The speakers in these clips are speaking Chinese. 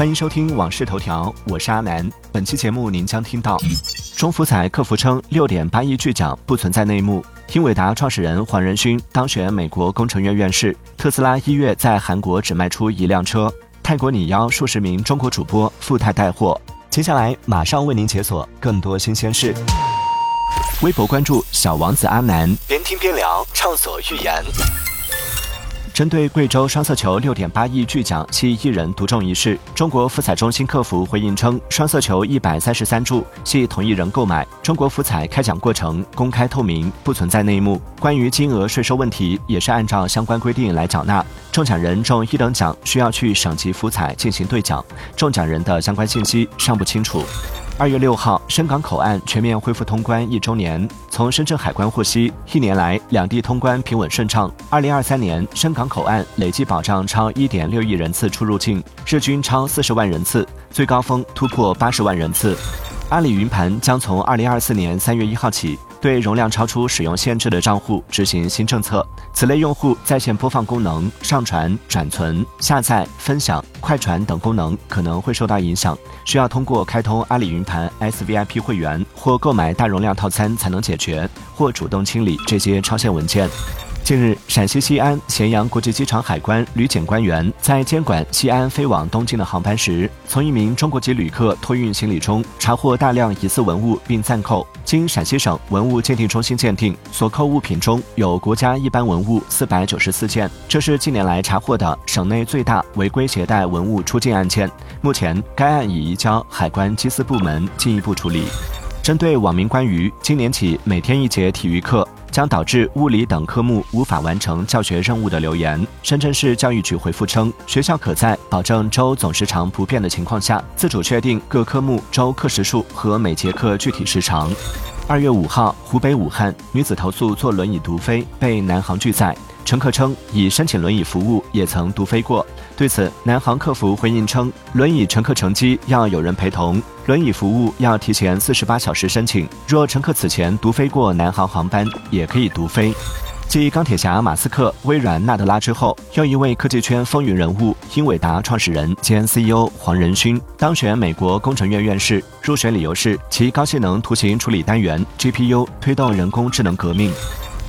欢迎收听《往事头条》，我是阿南。本期节目您将听到：中福彩客服称六点八亿巨奖不存在内幕；英伟达创始人黄仁勋当选美国工程院院士；特斯拉一月在韩国只卖出一辆车；泰国拟邀数十名中国主播赴泰带货。接下来马上为您解锁更多新鲜事。微博关注小王子阿南，边听边聊，畅所欲言。针对贵州双色球六点八亿巨奖系一人独中一事，中国福彩中心客服回应称，双色球一百三十三注系同一人购买，中国福彩开奖过程公开透明，不存在内幕。关于金额税收问题，也是按照相关规定来缴纳。中奖人中一等奖需要去省级福彩进行兑奖，中奖人的相关信息尚不清楚。二月六号，深港口岸全面恢复通关一周年。从深圳海关获悉，一年来两地通关平稳顺畅。二零二三年，深港口岸累计保障超一点六亿人次出入境，日均超四十万人次，最高峰突破八十万人次。阿里云盘将从二零二四年三月一号起。对容量超出使用限制的账户执行新政策，此类用户在线播放功能、上传、转存、下载、分享、快传等功能可能会受到影响，需要通过开通阿里云盘 SVIP 会员或购买大容量套餐才能解决，或主动清理这些超限文件。近日，陕西西安咸阳国际机场海关旅检官员在监管西安飞往东京的航班时，从一名中国籍旅客托运行李中查获大量疑似文物，并暂扣。经陕西省文物鉴定中心鉴定，所扣物品中有国家一般文物四百九十四件，这是近年来查获的省内最大违规携带文物出境案件。目前，该案已移交海关缉私部门进一步处理。针对网民关于今年起每天一节体育课。将导致物理等科目无法完成教学任务的留言，深圳市教育局回复称，学校可在保证周总时长不变的情况下，自主确定各科目周课时数和每节课具体时长。二月五号，湖北武汉女子投诉坐轮椅毒飞，被南航拒载。乘客称已申请轮椅服务，也曾独飞过。对此，南航客服回应称，轮椅乘客乘机要有人陪同，轮椅服务要提前四十八小时申请。若乘客此前独飞过南航航班，也可以独飞。继钢铁侠马斯克、微软纳德拉之后，又一位科技圈风云人物——英伟达创始人兼 CEO 黄仁勋当选美国工程院院士。入选理由是其高性能图形处理单元 GPU 推动人工智能革命。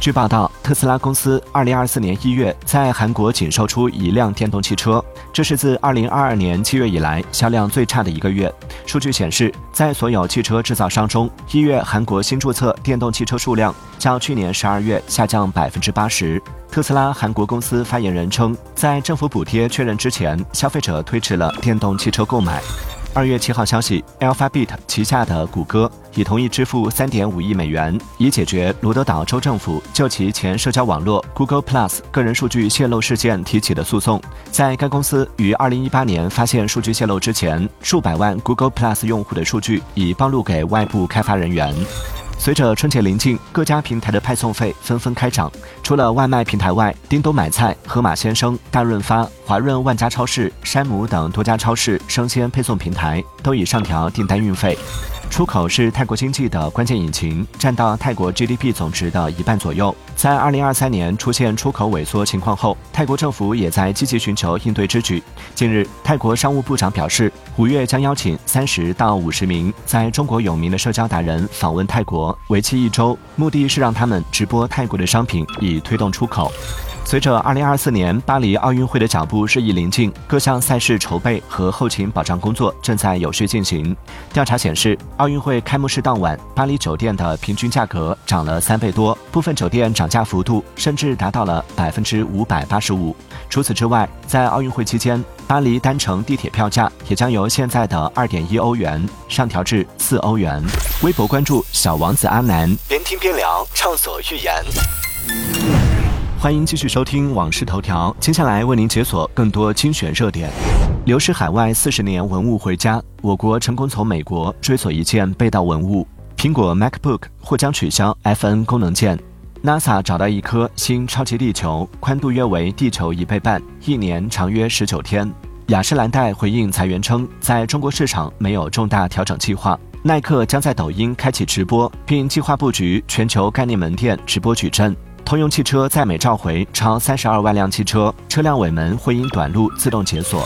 据报道，特斯拉公司二零二四年一月在韩国仅售出一辆电动汽车，这是自二零二二年七月以来销量最差的一个月。数据显示，在所有汽车制造商中，一月韩国新注册电动汽车数量较去年十二月下降百分之八十。特斯拉韩国公司发言人称，在政府补贴确认之前，消费者推迟了电动汽车购买。二月七号消息，Alphabet 旗下的谷歌已同意支付三点五亿美元，以解决罗德岛州政府就其前社交网络 Google Plus 个人数据泄露事件提起的诉讼。在该公司于二零一八年发现数据泄露之前，数百万 Google Plus 用户的数据已暴露给外部开发人员。随着春节临近，各家平台的派送费纷纷开涨。除了外卖平台外，叮咚买菜、盒马鲜生、大润发、华润万家超市、山姆等多家超市生鲜配送平台都已上调订单运费。出口是泰国经济的关键引擎，占到泰国 GDP 总值的一半左右。在2023年出现出口萎缩情况后，泰国政府也在积极寻求应对之举。近日，泰国商务部长表示，五月将邀请三十到五十名在中国有名的社交达人访问泰国，为期一周，目的是让他们直播泰国的商品，以推动出口。随着2024年巴黎奥运会的脚步日益临近，各项赛事筹备和后勤保障工作正在有序进行。调查显示，奥运会开幕式当晚，巴黎酒店的平均价格涨了三倍多，部分酒店涨价幅度甚至达到了百分之五百八十五。除此之外，在奥运会期间，巴黎单程地铁票价也将由现在的二点一欧元上调至四欧元。微博关注小王子阿南，边听边聊，畅所欲言。欢迎继续收听《往事头条》，接下来为您解锁更多精选热点。流失海外四十年文物回家，我国成功从美国追索一件被盗文物。苹果 MacBook 或将取消 FN 功能键。NASA 找到一颗新超级地球，宽度约为地球一倍半，一年长约十九天。雅诗兰黛回应裁员称，在中国市场没有重大调整计划。耐克将在抖音开启直播，并计划布局全球概念门店直播矩阵。通用汽车在美召回超三十二万辆汽车，车辆尾门会因短路自动解锁。